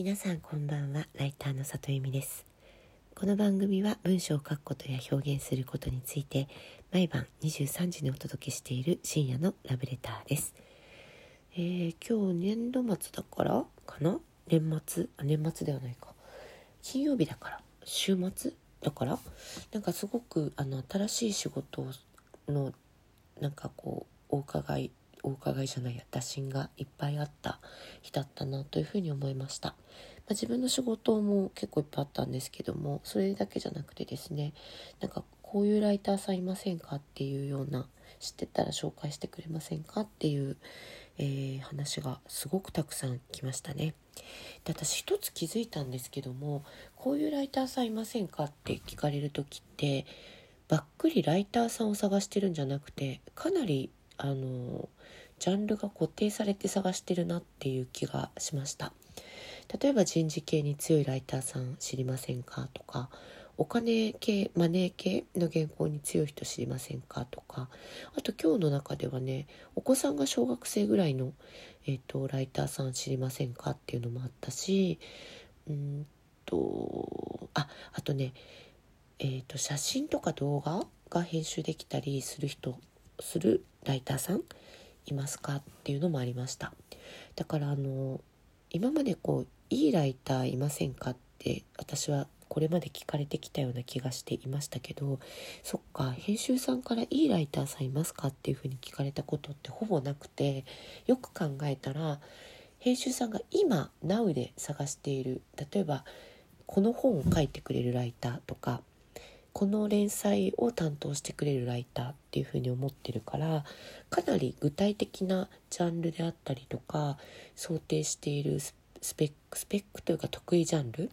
皆さんこんばんはライターの里由美です。この番組は文章を書くことや表現することについて毎晩23時にお届けしている深夜のラブレターです。えー、今日年度末だからかな？年末？あ年末ではないか。金曜日だから。週末だから。なんかすごくあの新しい仕事のなんかこうお伺いお伺いじゃないや打診がいっぱいあった日だったなというふうに思いました、まあ、自分の仕事も結構いっぱいあったんですけどもそれだけじゃなくてですねなんかこういうライターさんいませんかっていうような知ってたら紹介してくれませんかっていう、えー、話がすごくたくさん来ましたね。で私一つ気づいたんですけどもこういうライターさんいませんかって聞かれる時ってばっくりライターさんを探してるんじゃなくてかなりあのジャンルが固定されて探してるなっていう気がしました。例えば人事系に強いライターさん知りませんかとかお金系マネー系の原稿に強い人知りませんかとかあと今日の中ではねお子さんが小学生ぐらいの、えーと、ライターさん知りませんかっていうのもあったしうんとああとねえーと写真とか動画が編集できたりする人するライターさんいますか？っていうのもありました。だからあの今までこういいライターいませんか？って私はこれまで聞かれてきたような気がしていましたけどそっか編集さんからいいライターさんいますか？っていうふうに聞かれたことってほぼなくてよく考えたら編集さんが今 Now で探している例えばこの本を書いてくれるライターとかこの連載を担当してくれるライターっていうふうに思ってるからかなり具体的なジャンルであったりとか想定しているスペックスペックというか得意ジャンル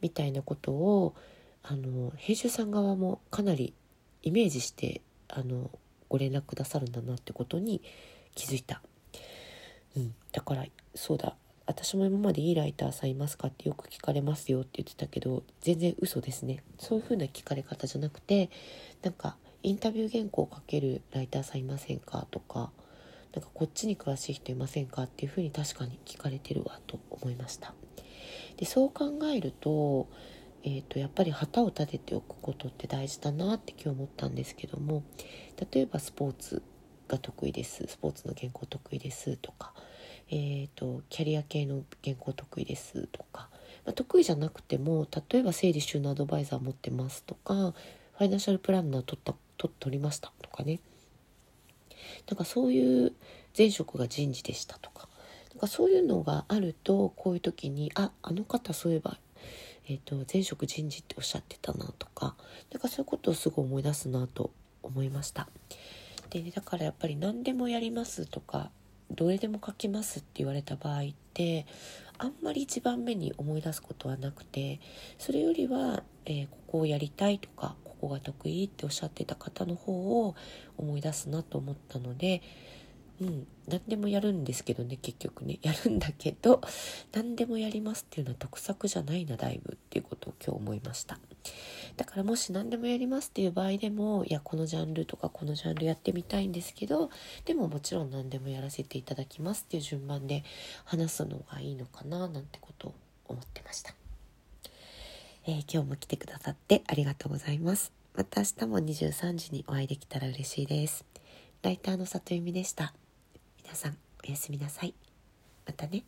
みたいなことをあの編集さん側もかなりイメージしてあのご連絡くださるんだなってことに気づいた。うん、だからそうだ私も今までいいライターさんいますか？ってよく聞かれますよって言ってたけど全然嘘ですね。そういう風な聞かれ方じゃなくてなんかインタビュー原稿を書けるライターさんいませんか？とかなんかこっちに詳しい人いませんか？っていう風に確かに聞かれてるわと思いました。でそう考えると,、えーと、やっぱり旗を立てておくことって大事だなって今日思ったんですけども例えばスポーツが得意です。スポーツの原稿得意ですとかえーと、キャリア系の原稿得意ですとか、まあ、得意じゃなくても例えば整理収納アドバイザー持ってますとかファイナンシャルプランナー取った取取りましたとかねなんかそういう前職が人事でしたとかなんかそういうのがあるとこういう時にああの方そういえば、えーと、前職人事っておっしゃってたなとかなんかそういうことをすごい思い出すなと思いました。でだからやっぱり何でもやりますとかどれでも書きますって言われた場合ってあんまり一番目に思い出すことはなくてそれよりは、えー、ここをやりたいとかここが得意っておっしゃってた方の方を思い出すなと思ったのでうん、何でもやるんですけどね結局ね。やるんだけど何でもやりますっていうのは得策じゃないなだいぶっていうことを今日思いました。だからもし何でもやりますっていう場合でもいやこのジャンルとかこのジャンルやってみたいんですけどでももちろん何でもやらせていただきますっていう順番で話すのがいいのかななんてことを思ってました、えー、今日も来てくださってありがとうございます。また明日も23時にお会いできたら嬉しいです。ライターの里由美でした。皆さんおやすみなさい。またね。